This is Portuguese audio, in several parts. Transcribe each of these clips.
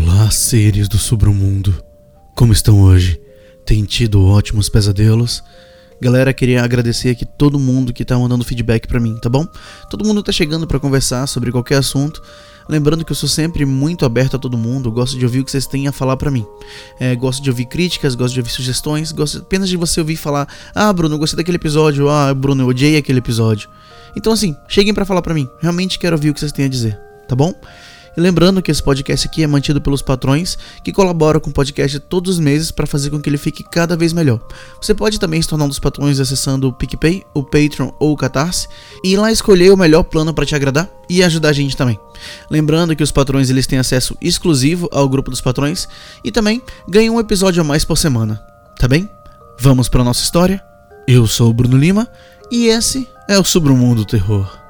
Olá, seres do submundo. Como estão hoje? Tem tido ótimos pesadelos? Galera, queria agradecer aqui todo mundo que tá mandando feedback para mim, tá bom? Todo mundo tá chegando para conversar sobre qualquer assunto. Lembrando que eu sou sempre muito aberto a todo mundo, gosto de ouvir o que vocês têm a falar para mim. É, gosto de ouvir críticas, gosto de ouvir sugestões, gosto apenas de você ouvir falar: "Ah, Bruno, gostei daquele episódio. Ah, Bruno, eu odiei aquele episódio". Então assim, cheguem para falar para mim. Realmente quero ouvir o que vocês têm a dizer, tá bom? Lembrando que esse podcast aqui é mantido pelos patrões que colaboram com o podcast todos os meses para fazer com que ele fique cada vez melhor. Você pode também se tornar um dos patrões acessando o PicPay, o Patreon ou o Catarse e ir lá escolher o melhor plano para te agradar e ajudar a gente também. Lembrando que os patrões eles têm acesso exclusivo ao grupo dos patrões e também ganham um episódio a mais por semana, tá bem? Vamos para nossa história? Eu sou o Bruno Lima e esse é o Submundo Terror.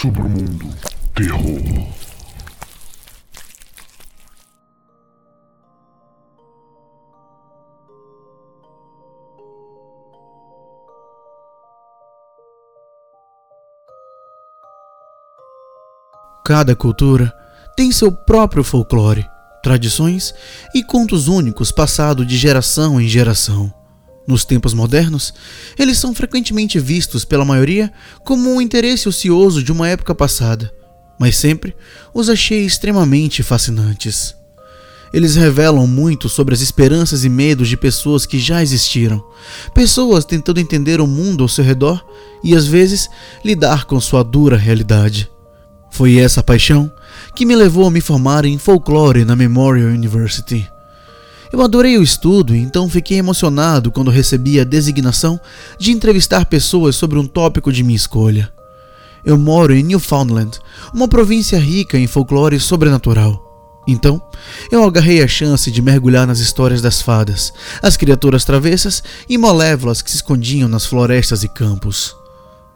Submundo Terror. Cada cultura tem seu próprio folclore, tradições e contos únicos passados de geração em geração. Nos tempos modernos, eles são frequentemente vistos pela maioria como um interesse ocioso de uma época passada, mas sempre os achei extremamente fascinantes. Eles revelam muito sobre as esperanças e medos de pessoas que já existiram, pessoas tentando entender o mundo ao seu redor e às vezes lidar com sua dura realidade. Foi essa paixão que me levou a me formar em folclore na Memorial University. Eu adorei o estudo então fiquei emocionado quando recebi a designação de entrevistar pessoas sobre um tópico de minha escolha. Eu moro em Newfoundland, uma província rica em folclore sobrenatural. Então, eu agarrei a chance de mergulhar nas histórias das fadas, as criaturas travessas e malévolas que se escondiam nas florestas e campos.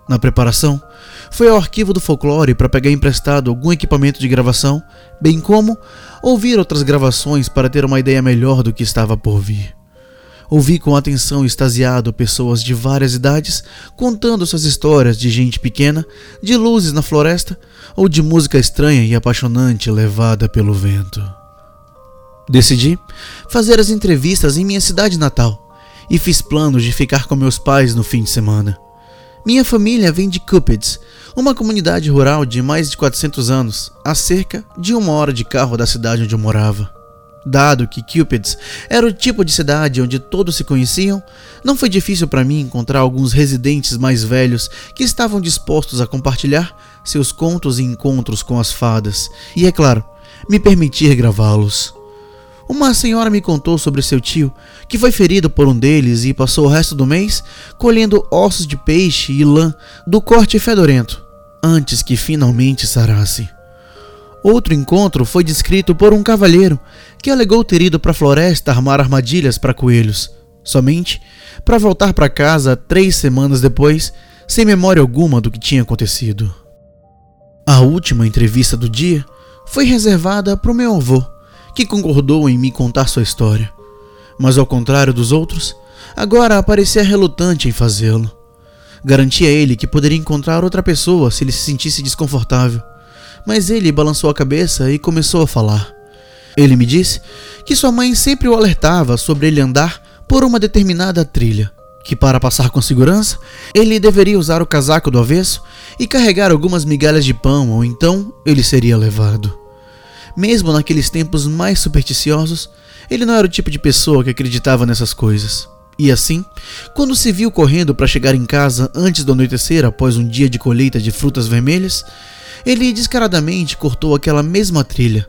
Na preparação, foi ao arquivo do folclore para pegar emprestado algum equipamento de gravação, bem como ouvir outras gravações para ter uma ideia melhor do que estava por vir. Ouvi com atenção extasiado pessoas de várias idades contando suas histórias de gente pequena, de luzes na floresta ou de música estranha e apaixonante levada pelo vento. Decidi fazer as entrevistas em minha cidade natal e fiz planos de ficar com meus pais no fim de semana. Minha família vem de Cupids, uma comunidade rural de mais de 400 anos, a cerca de uma hora de carro da cidade onde eu morava. Dado que Cupids era o tipo de cidade onde todos se conheciam, não foi difícil para mim encontrar alguns residentes mais velhos que estavam dispostos a compartilhar seus contos e encontros com as fadas, e é claro, me permitir gravá-los. Uma senhora me contou sobre seu tio, que foi ferido por um deles e passou o resto do mês colhendo ossos de peixe e lã do corte fedorento, antes que finalmente sarasse. Outro encontro foi descrito por um cavalheiro que alegou ter ido para a floresta armar armadilhas para coelhos, somente para voltar para casa três semanas depois, sem memória alguma do que tinha acontecido. A última entrevista do dia foi reservada para o meu avô, que concordou em me contar sua história. Mas ao contrário dos outros, agora parecia relutante em fazê-lo. Garantia a ele que poderia encontrar outra pessoa se ele se sentisse desconfortável. Mas ele balançou a cabeça e começou a falar. Ele me disse que sua mãe sempre o alertava sobre ele andar por uma determinada trilha, que para passar com segurança, ele deveria usar o casaco do avesso e carregar algumas migalhas de pão, ou então ele seria levado. Mesmo naqueles tempos mais supersticiosos, ele não era o tipo de pessoa que acreditava nessas coisas. E assim, quando se viu correndo para chegar em casa antes do anoitecer após um dia de colheita de frutas vermelhas, ele descaradamente cortou aquela mesma trilha,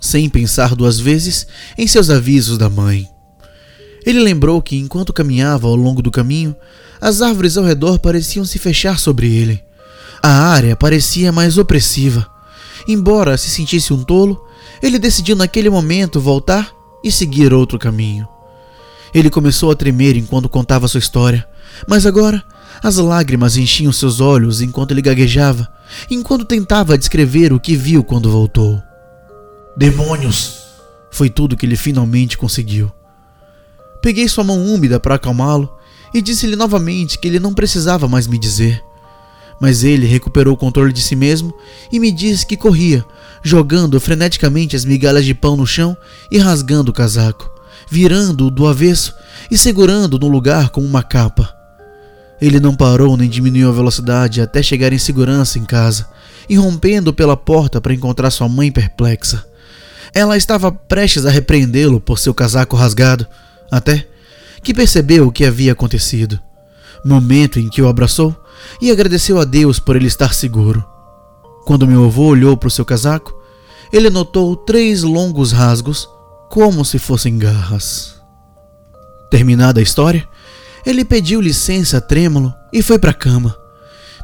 sem pensar duas vezes em seus avisos da mãe. Ele lembrou que enquanto caminhava ao longo do caminho, as árvores ao redor pareciam se fechar sobre ele. A área parecia mais opressiva Embora se sentisse um tolo, ele decidiu naquele momento voltar e seguir outro caminho. Ele começou a tremer enquanto contava sua história, mas agora as lágrimas enchiam seus olhos enquanto ele gaguejava, enquanto tentava descrever o que viu quando voltou. Demônios! Foi tudo que ele finalmente conseguiu. Peguei sua mão úmida para acalmá-lo e disse-lhe novamente que ele não precisava mais me dizer. Mas ele recuperou o controle de si mesmo e me disse que corria, jogando freneticamente as migalhas de pão no chão e rasgando o casaco, virando-o do avesso e segurando no lugar como uma capa. Ele não parou nem diminuiu a velocidade até chegar em segurança em casa, irrompendo pela porta para encontrar sua mãe perplexa. Ela estava prestes a repreendê-lo por seu casaco rasgado, até que percebeu o que havia acontecido. Momento em que o abraçou e agradeceu a Deus por ele estar seguro. Quando meu avô olhou para o seu casaco, ele notou três longos rasgos, como se fossem garras. Terminada a história, ele pediu licença trêmulo e foi para a cama.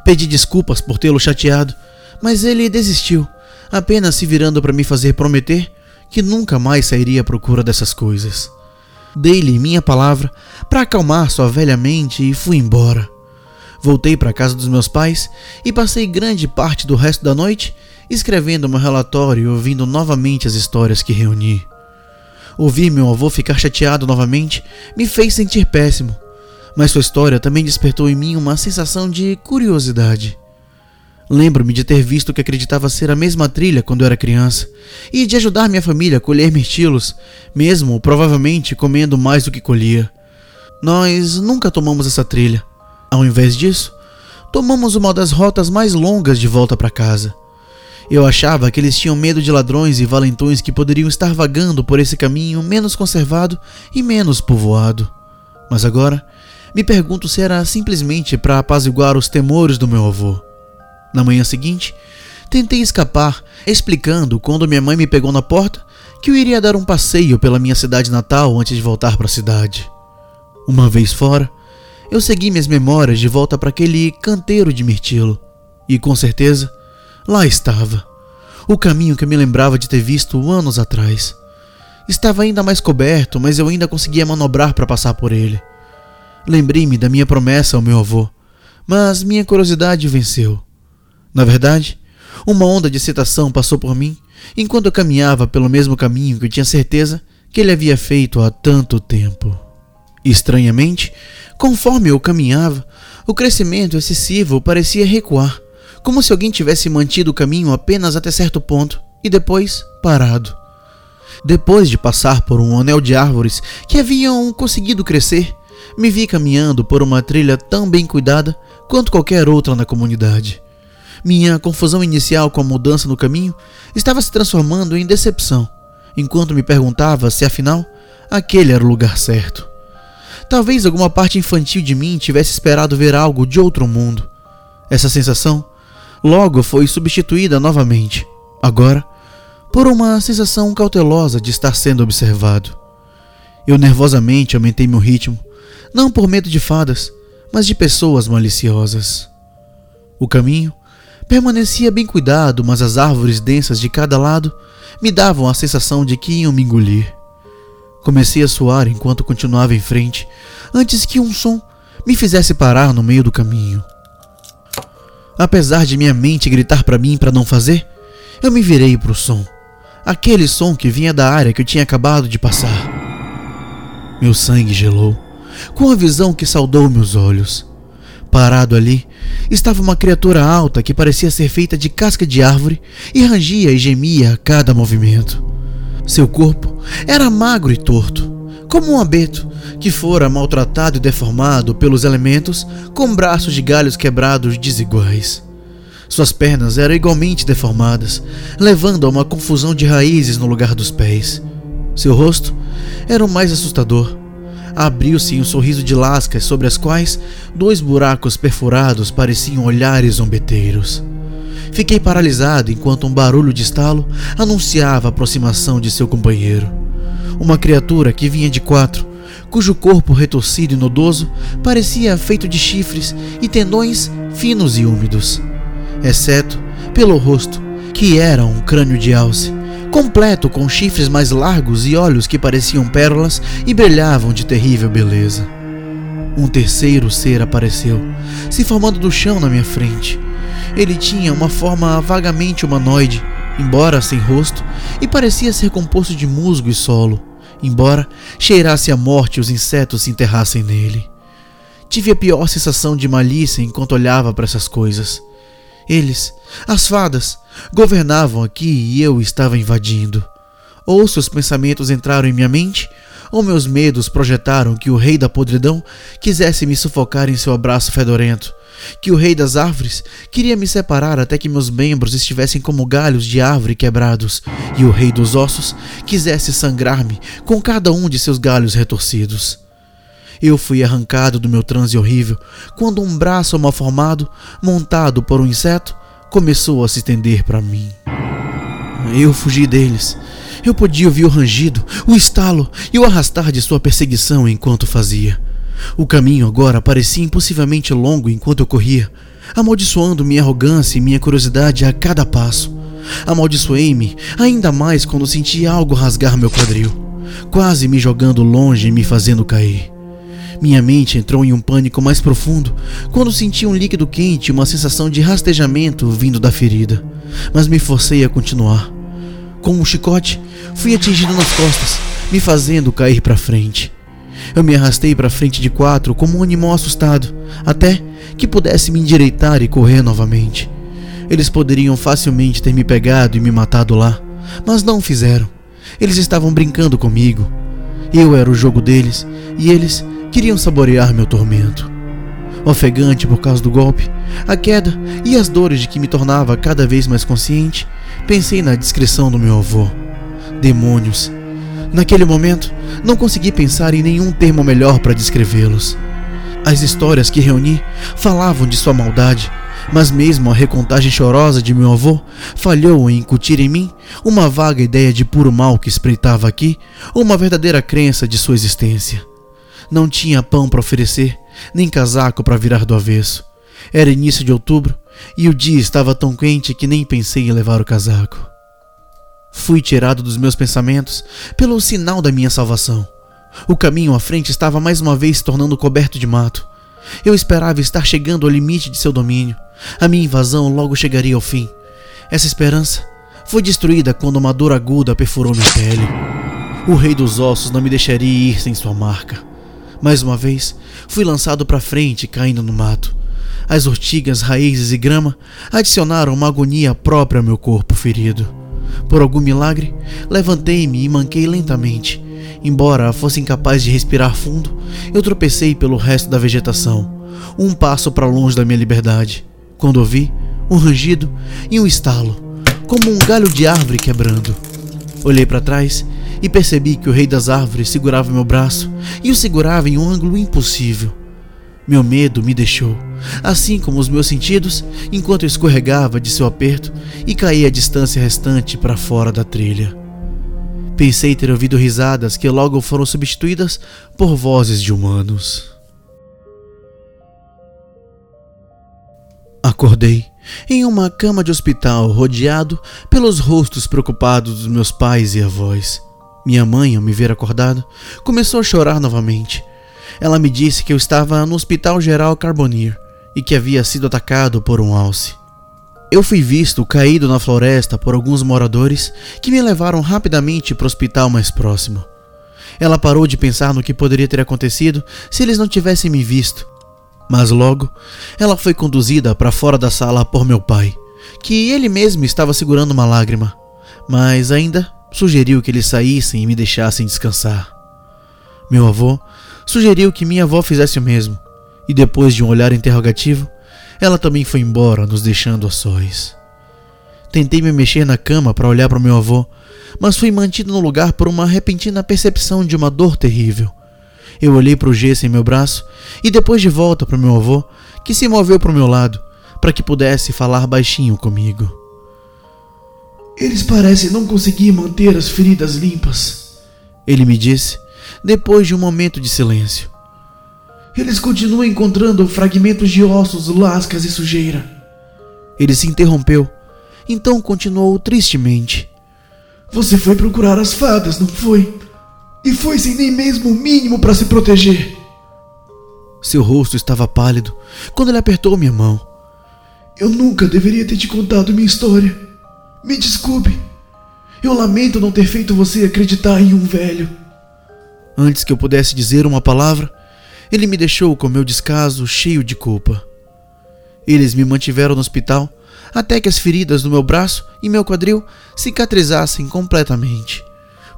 Pedi desculpas por tê-lo chateado, mas ele desistiu, apenas se virando para me fazer prometer que nunca mais sairia à procura dessas coisas. Dei-lhe minha palavra para acalmar sua velha mente e fui embora. Voltei para a casa dos meus pais e passei grande parte do resto da noite escrevendo meu relatório e ouvindo novamente as histórias que reuni. Ouvir meu avô ficar chateado novamente me fez sentir péssimo, mas sua história também despertou em mim uma sensação de curiosidade. Lembro-me de ter visto que acreditava ser a mesma trilha quando eu era criança e de ajudar minha família a colher mirtilos, mesmo provavelmente comendo mais do que colhia. Nós nunca tomamos essa trilha. Ao invés disso, tomamos uma das rotas mais longas de volta para casa. Eu achava que eles tinham medo de ladrões e valentões que poderiam estar vagando por esse caminho menos conservado e menos povoado. Mas agora, me pergunto se era simplesmente para apaziguar os temores do meu avô. Na manhã seguinte, tentei escapar, explicando quando minha mãe me pegou na porta que eu iria dar um passeio pela minha cidade natal antes de voltar para a cidade. Uma vez fora, eu segui minhas memórias de volta para aquele canteiro de mirtilo, e com certeza, lá estava. O caminho que eu me lembrava de ter visto anos atrás. Estava ainda mais coberto, mas eu ainda conseguia manobrar para passar por ele. Lembrei-me da minha promessa ao meu avô, mas minha curiosidade venceu. Na verdade, uma onda de excitação passou por mim enquanto eu caminhava pelo mesmo caminho que eu tinha certeza que ele havia feito há tanto tempo. Estranhamente, conforme eu caminhava, o crescimento excessivo parecia recuar, como se alguém tivesse mantido o caminho apenas até certo ponto e depois parado. Depois de passar por um anel de árvores que haviam conseguido crescer, me vi caminhando por uma trilha tão bem cuidada quanto qualquer outra na comunidade. Minha confusão inicial com a mudança no caminho estava se transformando em decepção, enquanto me perguntava se afinal aquele era o lugar certo. Talvez alguma parte infantil de mim tivesse esperado ver algo de outro mundo. Essa sensação logo foi substituída novamente, agora por uma sensação cautelosa de estar sendo observado. Eu nervosamente aumentei meu ritmo, não por medo de fadas, mas de pessoas maliciosas. O caminho permanecia bem cuidado, mas as árvores densas de cada lado me davam a sensação de que iam me engolir. Comecei a suar enquanto continuava em frente, antes que um som me fizesse parar no meio do caminho. Apesar de minha mente gritar para mim para não fazer, eu me virei para o som. Aquele som que vinha da área que eu tinha acabado de passar. Meu sangue gelou, com a visão que saudou meus olhos. Parado ali, estava uma criatura alta que parecia ser feita de casca de árvore e rangia e gemia a cada movimento. Seu corpo era magro e torto, como um abeto que fora maltratado e deformado pelos elementos com braços de galhos quebrados desiguais. Suas pernas eram igualmente deformadas, levando a uma confusão de raízes no lugar dos pés. Seu rosto era o mais assustador abriu-se um sorriso de lascas sobre as quais dois buracos perfurados pareciam olhares zombeteiros. Fiquei paralisado enquanto um barulho de estalo anunciava a aproximação de seu companheiro. Uma criatura que vinha de quatro, cujo corpo retorcido e nodoso parecia feito de chifres e tendões finos e úmidos, exceto pelo rosto, que era um crânio de alce, completo com chifres mais largos e olhos que pareciam pérolas e brilhavam de terrível beleza. Um terceiro ser apareceu, se formando do chão na minha frente. Ele tinha uma forma vagamente humanoide, embora sem rosto, e parecia ser composto de musgo e solo, embora cheirasse a morte e os insetos se enterrassem nele. tive a pior sensação de malícia enquanto olhava para essas coisas. Eles, as fadas, governavam aqui e eu estava invadindo. Ou seus pensamentos entraram em minha mente, ou meus medos projetaram que o rei da podridão quisesse me sufocar em seu abraço fedorento, que o rei das árvores queria me separar até que meus membros estivessem como galhos de árvore quebrados, e o rei dos ossos quisesse sangrar-me com cada um de seus galhos retorcidos. Eu fui arrancado do meu transe horrível quando um braço mal formado, montado por um inseto, começou a se estender para mim. Eu fugi deles. Eu podia ouvir o rangido, o estalo e o arrastar de sua perseguição enquanto fazia. O caminho agora parecia impossivelmente longo enquanto eu corria, amaldiçoando minha arrogância e minha curiosidade a cada passo. Amaldiçoei-me ainda mais quando senti algo rasgar meu quadril, quase me jogando longe e me fazendo cair. Minha mente entrou em um pânico mais profundo quando senti um líquido quente e uma sensação de rastejamento vindo da ferida, mas me forcei a continuar. Com um chicote, fui atingido nas costas, me fazendo cair para frente. Eu me arrastei para frente de quatro como um animal assustado, até que pudesse me endireitar e correr novamente. Eles poderiam facilmente ter me pegado e me matado lá, mas não fizeram. Eles estavam brincando comigo. Eu era o jogo deles e eles queriam saborear meu tormento. Ofegante por causa do golpe, a queda e as dores de que me tornava cada vez mais consciente, pensei na descrição do meu avô. Demônios, Naquele momento, não consegui pensar em nenhum termo melhor para descrevê-los. As histórias que reuni falavam de sua maldade, mas mesmo a recontagem chorosa de meu avô falhou em incutir em mim uma vaga ideia de puro mal que espreitava aqui, uma verdadeira crença de sua existência. Não tinha pão para oferecer, nem casaco para virar do avesso. Era início de outubro e o dia estava tão quente que nem pensei em levar o casaco. Fui tirado dos meus pensamentos pelo sinal da minha salvação. O caminho à frente estava mais uma vez se tornando coberto de mato. Eu esperava estar chegando ao limite de seu domínio. A minha invasão logo chegaria ao fim. Essa esperança foi destruída quando uma dor aguda perfurou minha pele. O rei dos ossos não me deixaria ir sem sua marca. Mais uma vez, fui lançado para frente, caindo no mato. As ortigas, raízes e grama adicionaram uma agonia própria ao meu corpo ferido. Por algum milagre, levantei-me e manquei lentamente. Embora fosse incapaz de respirar fundo, eu tropecei pelo resto da vegetação, um passo para longe da minha liberdade, quando ouvi um rangido e um estalo, como um galho de árvore quebrando. Olhei para trás e percebi que o rei das árvores segurava meu braço e o segurava em um ângulo impossível. Meu medo me deixou, assim como os meus sentidos, enquanto eu escorregava de seu aperto e caía a distância restante para fora da trilha. Pensei ter ouvido risadas que logo foram substituídas por vozes de humanos. Acordei em uma cama de hospital rodeado pelos rostos preocupados dos meus pais e avós. Minha mãe, ao me ver acordado, começou a chorar novamente ela me disse que eu estava no Hospital Geral Carbonier e que havia sido atacado por um alce. Eu fui visto caído na floresta por alguns moradores que me levaram rapidamente para o hospital mais próximo. Ela parou de pensar no que poderia ter acontecido se eles não tivessem me visto. Mas logo, ela foi conduzida para fora da sala por meu pai, que ele mesmo estava segurando uma lágrima, mas ainda sugeriu que eles saíssem e me deixassem descansar. Meu avô sugeriu que minha avó fizesse o mesmo, e depois de um olhar interrogativo, ela também foi embora, nos deixando a sós. Tentei me mexer na cama para olhar para meu avô, mas fui mantido no lugar por uma repentina percepção de uma dor terrível. Eu olhei para o gesso em meu braço e depois de volta para meu avô, que se moveu para o meu lado, para que pudesse falar baixinho comigo. Eles parecem não conseguir manter as feridas limpas, ele me disse, depois de um momento de silêncio. Eles continuam encontrando fragmentos de ossos, lascas e sujeira. Ele se interrompeu, então continuou tristemente. Você foi procurar as fadas, não foi? E foi sem nem mesmo o mínimo para se proteger. Seu rosto estava pálido quando ele apertou minha mão. Eu nunca deveria ter te contado minha história. Me desculpe. Eu lamento não ter feito você acreditar em um velho. Antes que eu pudesse dizer uma palavra, ele me deixou com meu descaso cheio de culpa. Eles me mantiveram no hospital até que as feridas no meu braço e meu quadril cicatrizassem completamente,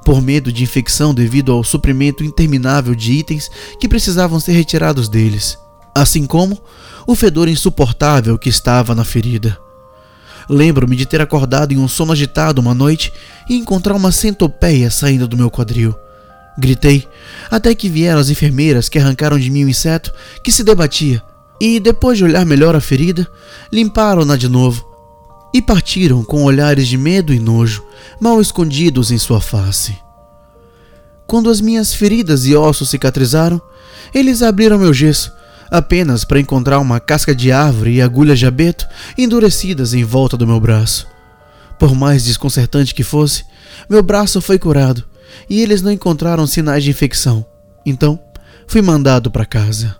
por medo de infecção devido ao suprimento interminável de itens que precisavam ser retirados deles, assim como o fedor insuportável que estava na ferida. Lembro-me de ter acordado em um sono agitado uma noite e encontrar uma centopeia saindo do meu quadril. Gritei, até que vieram as enfermeiras que arrancaram de mim o inseto que se debatia, e, depois de olhar melhor a ferida, limparam-na de novo e partiram com olhares de medo e nojo, mal escondidos em sua face. Quando as minhas feridas e ossos cicatrizaram, eles abriram meu gesso, apenas para encontrar uma casca de árvore e agulhas de abeto endurecidas em volta do meu braço. Por mais desconcertante que fosse, meu braço foi curado e eles não encontraram sinais de infecção. Então, fui mandado para casa.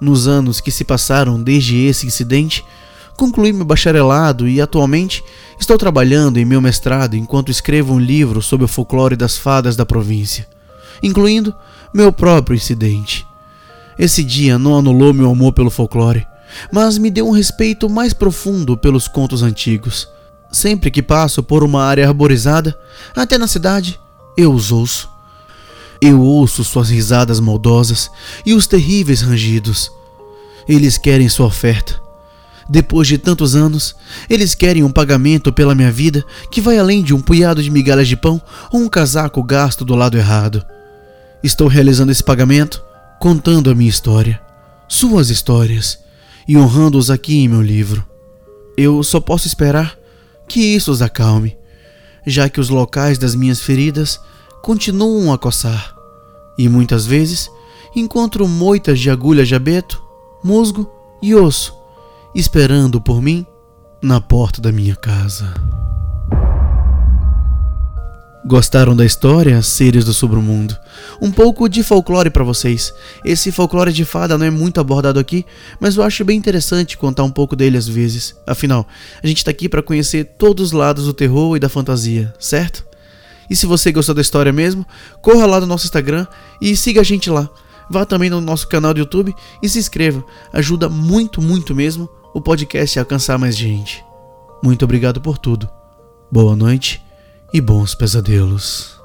Nos anos que se passaram desde esse incidente, concluí meu bacharelado e atualmente estou trabalhando em meu mestrado enquanto escrevo um livro sobre o folclore das fadas da província, incluindo meu próprio incidente. Esse dia não anulou meu amor pelo folclore, mas me deu um respeito mais profundo pelos contos antigos. Sempre que passo por uma área arborizada, até na cidade, eu os ouço. Eu ouço suas risadas maldosas e os terríveis rangidos. Eles querem sua oferta. Depois de tantos anos, eles querem um pagamento pela minha vida que vai além de um punhado de migalhas de pão ou um casaco gasto do lado errado. Estou realizando esse pagamento contando a minha história, suas histórias e honrando-os aqui em meu livro. Eu só posso esperar que isso os acalme, já que os locais das minhas feridas continuam a coçar e muitas vezes encontro moitas de agulhas de abeto, musgo e osso esperando por mim na porta da minha casa. Gostaram da história, seres do submundo? Um pouco de folclore para vocês. Esse folclore de fada não é muito abordado aqui, mas eu acho bem interessante contar um pouco dele às vezes. Afinal, a gente tá aqui para conhecer todos os lados do terror e da fantasia, certo? E se você gostou da história mesmo, corra lá no nosso Instagram e siga a gente lá. Vá também no nosso canal do YouTube e se inscreva. Ajuda muito, muito mesmo o podcast a alcançar mais gente. Muito obrigado por tudo. Boa noite e bons pesadelos.